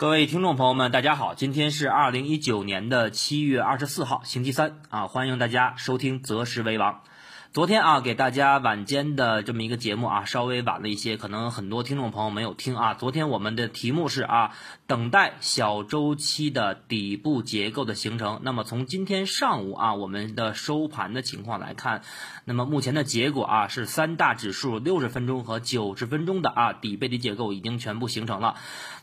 各位听众朋友们，大家好，今天是二零一九年的七月二十四号，星期三啊，欢迎大家收听择时为王。昨天啊，给大家晚间的这么一个节目啊，稍微晚了一些，可能很多听众朋友没有听啊。昨天我们的题目是啊，等待小周期的底部结构的形成。那么从今天上午啊，我们的收盘的情况来看，那么目前的结果啊，是三大指数六十分钟和九十分钟的啊底背离结构已经全部形成了。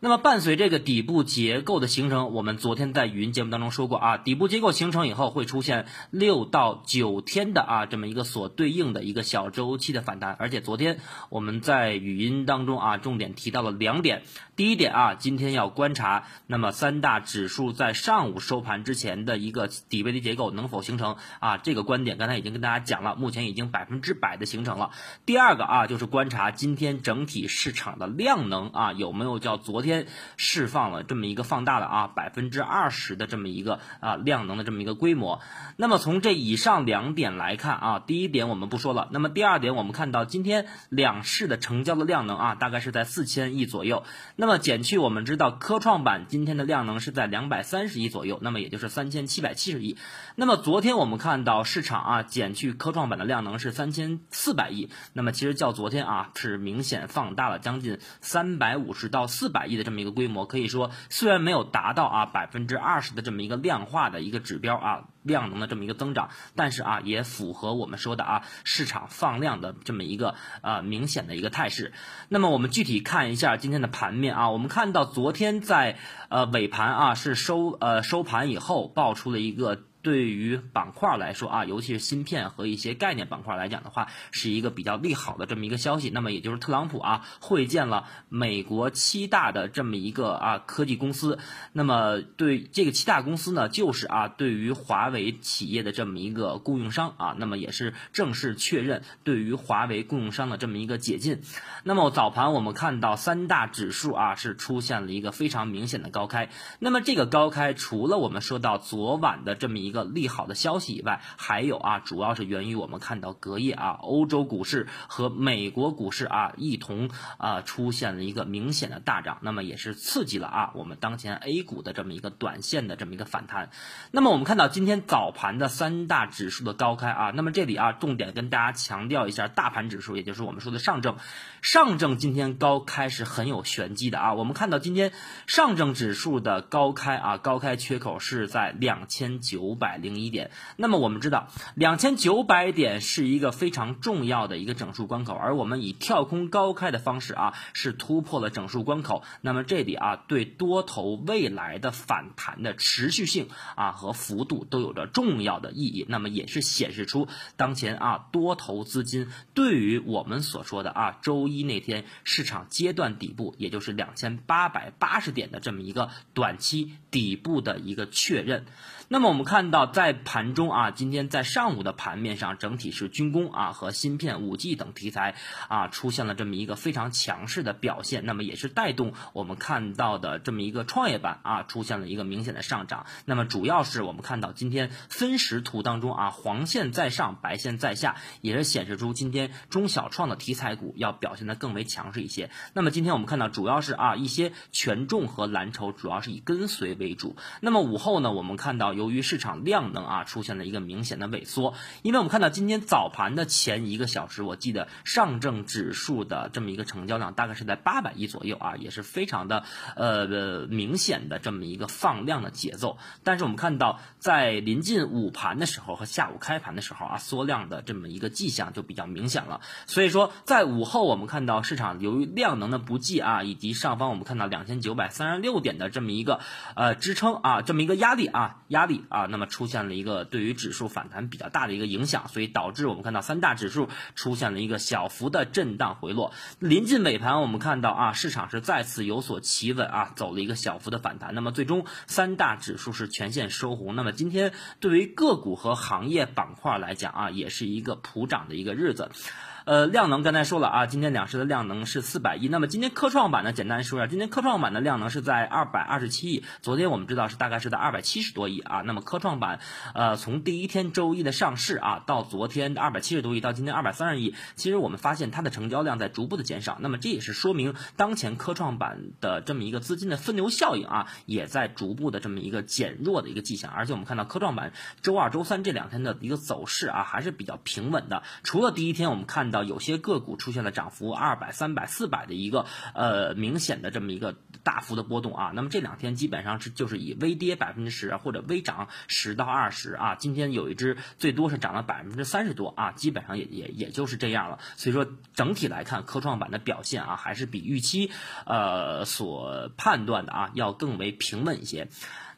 那么伴随这个底部结构的形成，我们昨天在语音节目当中说过啊，底部结构形成以后会出现六到九天的啊这么一个。所对应的一个小周期的反弹，而且昨天我们在语音当中啊，重点提到了两点。第一点啊，今天要观察，那么三大指数在上午收盘之前的一个底背离结构能否形成啊？这个观点刚才已经跟大家讲了，目前已经百分之百的形成了。第二个啊，就是观察今天整体市场的量能啊，有没有叫昨天释放了这么一个放大的啊百分之二十的这么一个啊量能的这么一个规模。那么从这以上两点来看啊，第。一点我们不说了，那么第二点，我们看到今天两市的成交的量能啊，大概是在四千亿左右。那么减去我们知道科创板今天的量能是在两百三十亿左右，那么也就是三千七百七十亿。那么昨天我们看到市场啊，减去科创板的量能是三千四百亿，那么其实较昨天啊是明显放大了将近三百五十到四百亿的这么一个规模。可以说虽然没有达到啊百分之二十的这么一个量化的一个指标啊。量能的这么一个增长，但是啊，也符合我们说的啊，市场放量的这么一个呃明显的一个态势。那么我们具体看一下今天的盘面啊，我们看到昨天在呃尾盘啊是收呃收盘以后爆出了一个。对于板块来说啊，尤其是芯片和一些概念板块来讲的话，是一个比较利好的这么一个消息。那么也就是特朗普啊会见了美国七大的这么一个啊科技公司。那么对这个七大公司呢，就是啊对于华为企业的这么一个供应商啊，那么也是正式确认对于华为供应商的这么一个解禁。那么早盘我们看到三大指数啊是出现了一个非常明显的高开。那么这个高开除了我们说到昨晚的这么一个利好的消息以外，还有啊，主要是源于我们看到隔夜啊，欧洲股市和美国股市啊一同啊出现了一个明显的大涨，那么也是刺激了啊我们当前 A 股的这么一个短线的这么一个反弹。那么我们看到今天早盘的三大指数的高开啊，那么这里啊重点跟大家强调一下，大盘指数也就是我们说的上证，上证今天高开是很有玄机的啊。我们看到今天上证指数的高开啊，高开缺口是在两千九百。百零一点，那么我们知道两千九百点是一个非常重要的一个整数关口，而我们以跳空高开的方式啊，是突破了整数关口。那么这里啊，对多头未来的反弹的持续性啊和幅度都有着重要的意义。那么也是显示出当前啊多头资金对于我们所说的啊周一那天市场阶段底部，也就是两千八百八十点的这么一个短期底部的一个确认。那么我们看到，在盘中啊，今天在上午的盘面上，整体是军工啊和芯片、五 G 等题材啊出现了这么一个非常强势的表现，那么也是带动我们看到的这么一个创业板啊出现了一个明显的上涨。那么主要是我们看到今天分时图当中啊，黄线在上，白线在下，也是显示出今天中小创的题材股要表现的更为强势一些。那么今天我们看到主要是啊一些权重和蓝筹主要是以跟随为主。那么午后呢，我们看到。由于市场量能啊出现了一个明显的萎缩，因为我们看到今天早盘的前一个小时，我记得上证指数的这么一个成交量大概是在八百亿左右啊，也是非常的呃明显的这么一个放量的节奏。但是我们看到在临近午盘的时候和下午开盘的时候啊，缩量的这么一个迹象就比较明显了。所以说在午后我们看到市场由于量能的不济啊，以及上方我们看到两千九百三十六点的这么一个呃支撑啊，这么一个压力啊压。压力啊，那么出现了一个对于指数反弹比较大的一个影响，所以导致我们看到三大指数出现了一个小幅的震荡回落。临近尾盘，我们看到啊，市场是再次有所企稳啊，走了一个小幅的反弹。那么最终三大指数是全线收红。那么今天对于个股和行业板块来讲啊，也是一个普涨的一个日子。呃，量能刚才说了啊，今天两市的量能是四百亿。那么今天科创板呢，简单说一下，今天科创板的量能是在二百二十七亿。昨天我们知道是大概是在二百七十多亿啊。那么科创板呃，从第一天周一的上市啊，到昨天二百七十多亿，到今天二百三十亿，其实我们发现它的成交量在逐步的减少。那么这也是说明当前科创板的这么一个资金的分流效应啊，也在逐步的这么一个减弱的一个迹象。而且我们看到科创板周二、周三这两天的一个走势啊，还是比较平稳的。除了第一天我们看到有些个股出现了涨幅二百、三百、四百的一个呃明显的这么一个大幅的波动啊，那么这两天基本上是就是以微跌百分之十或者微涨十到二十啊，今天有一只最多是涨了百分之三十多啊，基本上也也也就是这样了。所以说整体来看，科创板的表现啊，还是比预期呃所判断的啊要更为平稳一些。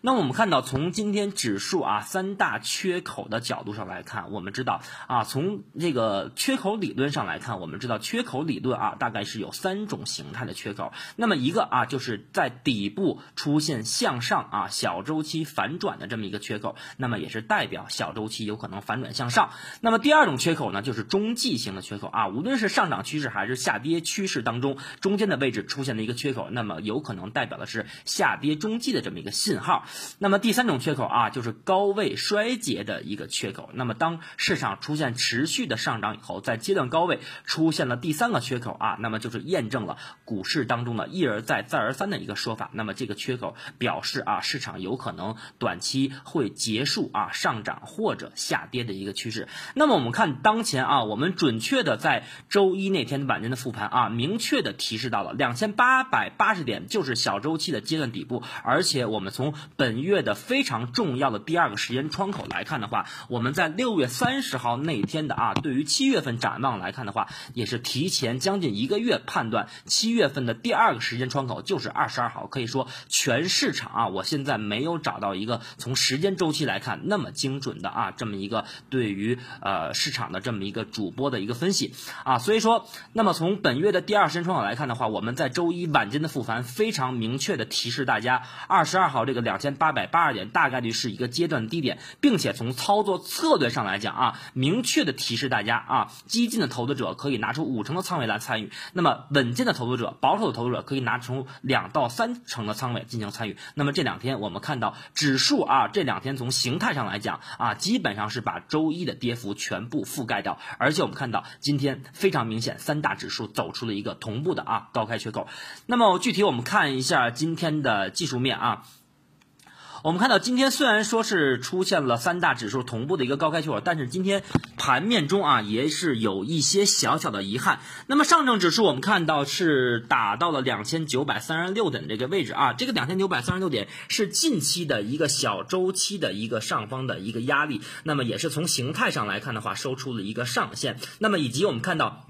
那我们看到，从今天指数啊三大缺口的角度上来看，我们知道啊，从这个缺口理论上来看，我们知道缺口理论啊大概是有三种形态的缺口。那么一个啊就是在底部出现向上啊小周期反转的这么一个缺口，那么也是代表小周期有可能反转向上。那么第二种缺口呢，就是中继型的缺口啊，无论是上涨趋势还是下跌趋势当中，中间的位置出现的一个缺口，那么有可能代表的是下跌中继的这么一个信号。那么第三种缺口啊，就是高位衰竭的一个缺口。那么当市场出现持续的上涨以后，在阶段高位出现了第三个缺口啊，那么就是验证了股市当中的一而再再而三的一个说法。那么这个缺口表示啊，市场有可能短期会结束啊上涨或者下跌的一个趋势。那么我们看当前啊，我们准确的在周一那天晚间的复盘啊，明确的提示到了两千八百八十点就是小周期的阶段底部，而且我们从本月的非常重要的第二个时间窗口来看的话，我们在六月三十号那天的啊，对于七月份展望来看的话，也是提前将近一个月判断七月份的第二个时间窗口就是二十二号。可以说，全市场啊，我现在没有找到一个从时间周期来看那么精准的啊，这么一个对于呃市场的这么一个主播的一个分析啊。所以说，那么从本月的第二时间窗口来看的话，我们在周一晚间的复盘非常明确的提示大家，二十二号这个两千千八百八十点大概率是一个阶段低点，并且从操作策略上来讲啊，明确的提示大家啊，激进的投资者可以拿出五成的仓位来参与，那么稳健的投资者、保守的投资者可以拿出两到三成的仓位进行参与。那么这两天我们看到指数啊，这两天从形态上来讲啊，基本上是把周一的跌幅全部覆盖掉，而且我们看到今天非常明显，三大指数走出了一个同步的啊高开缺口。那么具体我们看一下今天的技术面啊。我们看到今天虽然说是出现了三大指数同步的一个高开缺口，但是今天盘面中啊也是有一些小小的遗憾。那么上证指数我们看到是打到了两千九百三十六点这个位置啊，这个两千九百三十六点是近期的一个小周期的一个上方的一个压力，那么也是从形态上来看的话收出了一个上限。那么以及我们看到。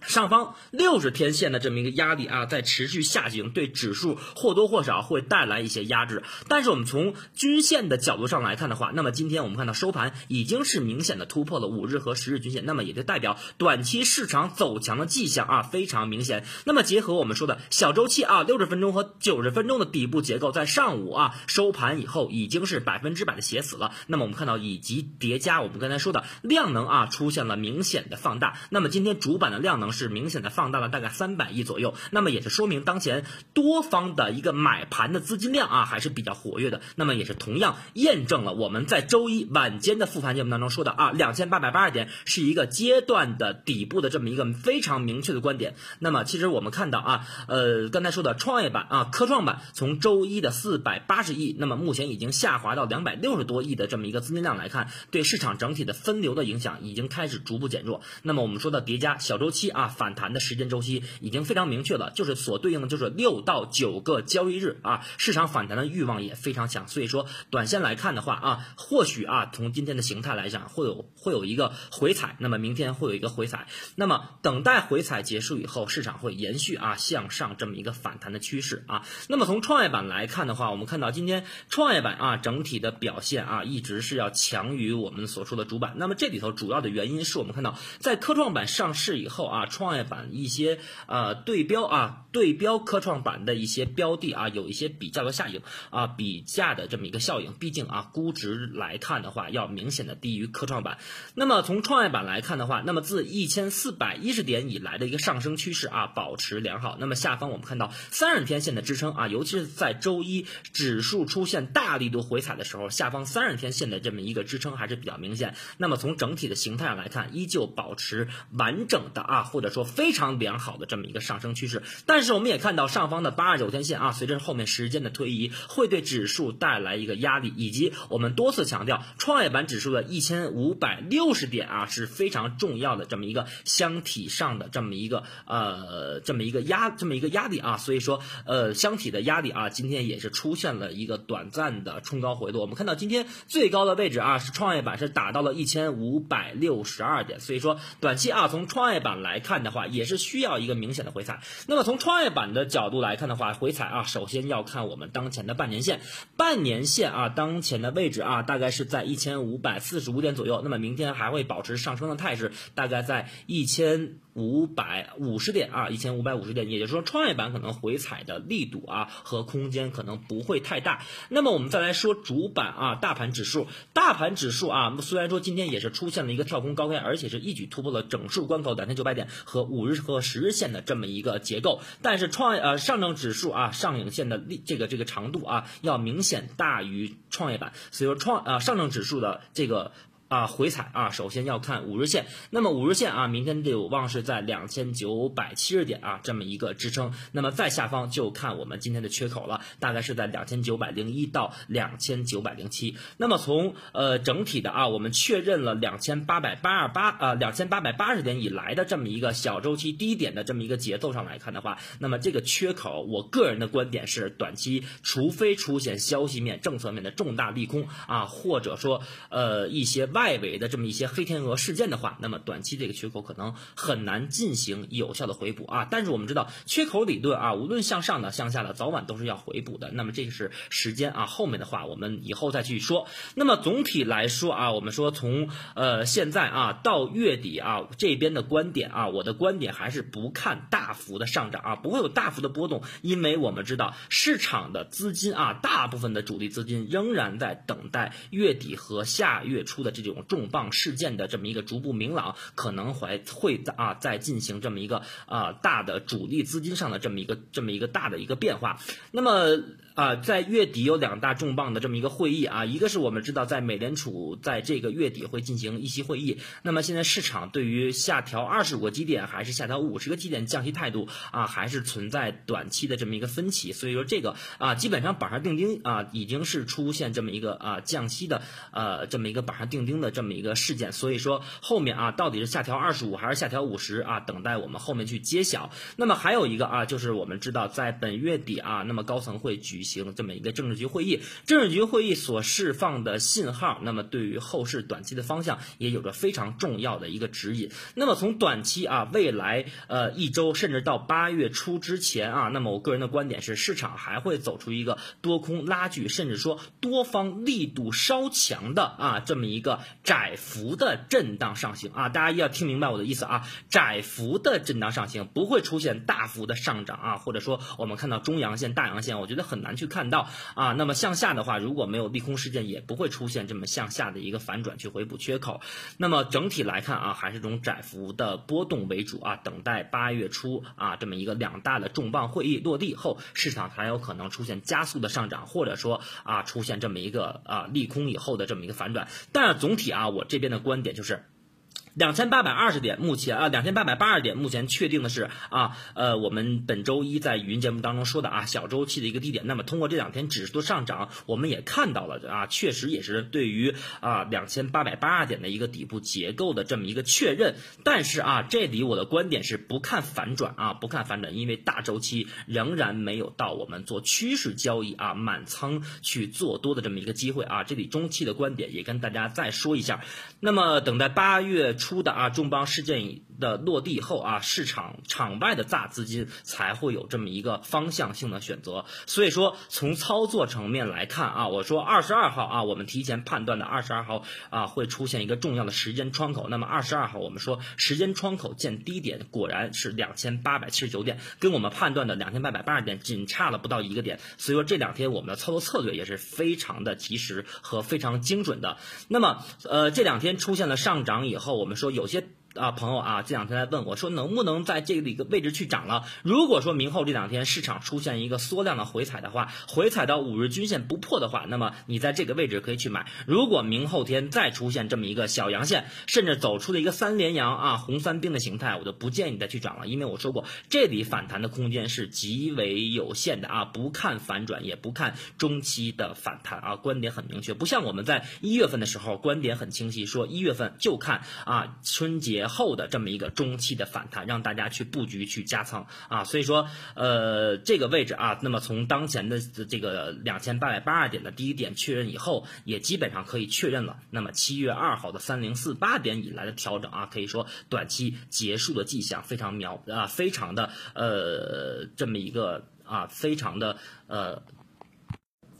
上方六十天线的这么一个压力啊，在持续下行，对指数或多或少会带来一些压制。但是我们从均线的角度上来看的话，那么今天我们看到收盘已经是明显的突破了五日和十日均线，那么也就代表短期市场走强的迹象啊非常明显。那么结合我们说的小周期啊，六十分钟和九十分钟的底部结构，在上午啊收盘以后已经是百分之百的写死了。那么我们看到以及叠加我们刚才说的量能啊出现了明显的放大。那么今天主板的量能是明显的放大了大概三百亿左右，那么也是说明当前多方的一个买盘的资金量啊还是比较活跃的，那么也是同样验证了我们在周一晚间的复盘节目当中说的啊两千八百八十点是一个阶段的底部的这么一个非常明确的观点。那么其实我们看到啊呃刚才说的创业板啊科创板从周一的四百八十亿，那么目前已经下滑到两百六十多亿的这么一个资金量来看，对市场整体的分流的影响已经开始逐步减弱。那么我们说的叠加小周期。啊反弹的时间周期已经非常明确了，就是所对应的就是六到九个交易日啊，市场反弹的欲望也非常强，所以说短线来看的话啊，或许啊从今天的形态来讲会有会有一个回踩，那么明天会有一个回踩，那么等待回踩结束以后，市场会延续啊向上这么一个反弹的趋势啊。那么从创业板来看的话，我们看到今天创业板啊整体的表现啊一直是要强于我们所说的主板，那么这里头主要的原因是我们看到在科创板上市以后啊。创业板一些呃对标啊对标科创板的一些标的啊有一些比较的效应啊比价的这么一个效应，毕竟啊估值来看的话要明显的低于科创板。那么从创业板来看的话，那么自一千四百一十点以来的一个上升趋势啊保持良好。那么下方我们看到三十天线的支撑啊，尤其是在周一指数出现大力度回踩的时候，下方三十天线的这么一个支撑还是比较明显。那么从整体的形态上来看，依旧保持完整的啊，或者说非常良好的这么一个上升趋势。但是我们也看到上方的八十九天线啊，随着后面时间的推移，会对指数带来一个压力，以及我们多次强调，创业板指数的一千五百六十点啊是非常重要的这么一个箱体上的这么一个呃这么一个压这么一个压力啊，所以说呃箱体的压力啊，今天也是出现了一个短暂的冲高回落。我们看到今天最高的位置啊，是创业板是打到了一千五百六十二点，所以说短期啊，从创业板来看看的话，也是需要一个明显的回踩。那么从创业板的角度来看的话，回踩啊，首先要看我们当前的半年线，半年线啊，当前的位置啊，大概是在一千五百四十五点左右。那么明天还会保持上升的态势，大概在一千。五百五十点啊，一千五百五十点，也就是说创业板可能回踩的力度啊和空间可能不会太大。那么我们再来说主板啊，大盘指数，大盘指数啊，虽然说今天也是出现了一个跳空高开，而且是一举突破了整数关口两千九百点和五日和十日线的这么一个结构，但是创呃上证指数啊上影线的力这个这个长度啊要明显大于创业板，所以说创啊上证指数的这个。啊，回踩啊，首先要看五日线。那么五日线啊，明天就有望是在两千九百七十点啊这么一个支撑。那么在下方就看我们今天的缺口了，大概是在两千九百零一到两千九百零七。那么从呃整体的啊，我们确认了两千八百八十八啊两千八百八十点以来的这么一个小周期低点的这么一个节奏上来看的话，那么这个缺口，我个人的观点是，短期除非出现消息面、政策面的重大利空啊，或者说呃一些外。外围的这么一些黑天鹅事件的话，那么短期这个缺口可能很难进行有效的回补啊。但是我们知道缺口理论啊，无论向上的、向下的，早晚都是要回补的。那么这个是时间啊，后面的话我们以后再去说。那么总体来说啊，我们说从呃现在啊到月底啊这边的观点啊，我的观点还是不看大幅的上涨啊，不会有大幅的波动，因为我们知道市场的资金啊，大部分的主力资金仍然在等待月底和下月初的这种。重磅事件的这么一个逐步明朗，可能会会啊在进行这么一个啊大的主力资金上的这么一个这么一个大的一个变化。那么啊，在月底有两大重磅的这么一个会议啊，一个是我们知道在美联储在这个月底会进行议息会议。那么现在市场对于下调二十五个基点还是下调五十个基点降息态度啊，还是存在短期的这么一个分歧。所以说这个啊，基本上板上钉钉啊，已经是出现这么一个啊降息的呃这么一个板上钉钉的。这么一个事件，所以说后面啊，到底是下调二十五还是下调五十啊？等待我们后面去揭晓。那么还有一个啊，就是我们知道在本月底啊，那么高层会举行这么一个政治局会议，政治局会议所释放的信号，那么对于后市短期的方向也有着非常重要的一个指引。那么从短期啊，未来呃一周甚至到八月初之前啊，那么我个人的观点是，市场还会走出一个多空拉锯，甚至说多方力度稍强的啊这么一个。窄幅的震荡上行啊，大家一定要听明白我的意思啊，窄幅的震荡上行不会出现大幅的上涨啊，或者说我们看到中阳线、大阳线，我觉得很难去看到啊。那么向下的话，如果没有利空事件，也不会出现这么向下的一个反转去回补缺口。那么整体来看啊，还是这种窄幅的波动为主啊，等待八月初啊这么一个两大的重磅会议落地后，市场才有可能出现加速的上涨，或者说啊出现这么一个啊利空以后的这么一个反转。但总体。啊，我这边的观点就是。两千八百二十点，目前啊，两千八百八十点，目前确定的是啊，呃，我们本周一在语音节目当中说的啊，小周期的一个低点。那么通过这两天指数的上涨，我们也看到了啊，确实也是对于啊两千八百八十点的一个底部结构的这么一个确认。但是啊，这里我的观点是不看反转啊，不看反转，因为大周期仍然没有到我们做趋势交易啊，满仓去做多的这么一个机会啊。这里中期的观点也跟大家再说一下。那么等待八月初。出的啊重磅事件的落地后啊，市场场外的大资金才会有这么一个方向性的选择。所以说，从操作层面来看啊，我说二十二号啊，我们提前判断的二十二号啊会出现一个重要的时间窗口。那么二十二号我们说时间窗口见低点，果然是两千八百七十九点，跟我们判断的两千八百八十点仅差了不到一个点。所以说这两天我们的操作策略也是非常的及时和非常精准的。那么呃这两天出现了上涨以后，我们说有些。啊，朋友啊，这两天来问我说，能不能在这个一个位置去涨了？如果说明后这两天市场出现一个缩量的回踩的话，回踩到五日均线不破的话，那么你在这个位置可以去买。如果明后天再出现这么一个小阳线，甚至走出了一个三连阳啊，红三兵的形态，我就不建议你再去涨了，因为我说过，这里反弹的空间是极为有限的啊，不看反转，也不看中期的反弹啊，观点很明确，不像我们在一月份的时候，观点很清晰，说一月份就看啊春节。后的这么一个中期的反弹，让大家去布局去加仓啊，所以说呃这个位置啊，那么从当前的这个两千八百八十点的第一点确认以后，也基本上可以确认了。那么七月二号的三零四八点以来的调整啊，可以说短期结束的迹象非常苗啊，非常的呃这么一个啊，非常的呃。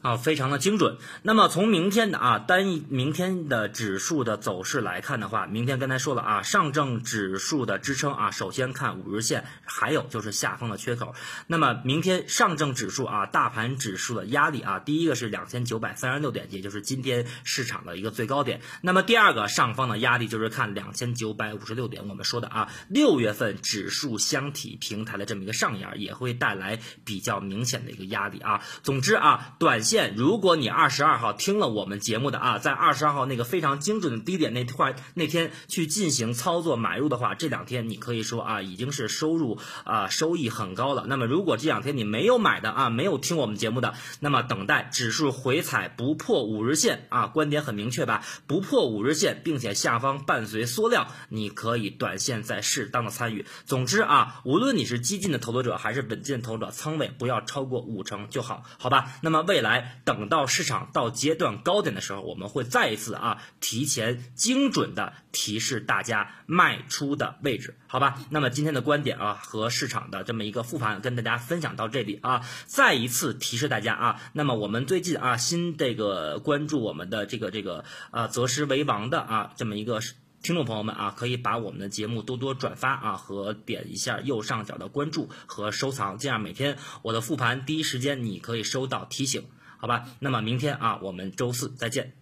啊，非常的精准。那么从明天的啊单一明天的指数的走势来看的话，明天刚才说了啊，上证指数的支撑啊，首先看五日线，还有就是下方的缺口。那么明天上证指数啊，大盘指数的压力啊，第一个是两千九百三十六点，也就是今天市场的一个最高点。那么第二个上方的压力就是看两千九百五十六点。我们说的啊，六月份指数箱体平台的这么一个上沿，也会带来比较明显的一个压力啊。总之啊，短。线，如果你二十二号听了我们节目的啊，在二十二号那个非常精准的低点那块那天去进行操作买入的话，这两天你可以说啊，已经是收入啊收益很高了。那么如果这两天你没有买的啊，没有听我们节目的，那么等待指数回踩不破五日线啊，观点很明确吧？不破五日线，并且下方伴随缩量，你可以短线在适当的参与。总之啊，无论你是激进的投资者还是稳健投资者，仓位不要超过五成就好，好吧？那么未来等到市场到阶段高点的时候，我们会再一次啊提前精准的提示大家卖出的位置，好吧？那么今天的观点啊和市场的这么一个复盘跟大家分享到这里啊，再一次提示大家啊，那么我们最近啊新这个关注我们的这个这个啊择时为王的啊这么一个。听众朋友们啊，可以把我们的节目多多转发啊，和点一下右上角的关注和收藏，这样每天我的复盘第一时间你可以收到提醒。好吧，那么明天啊，我们周四再见。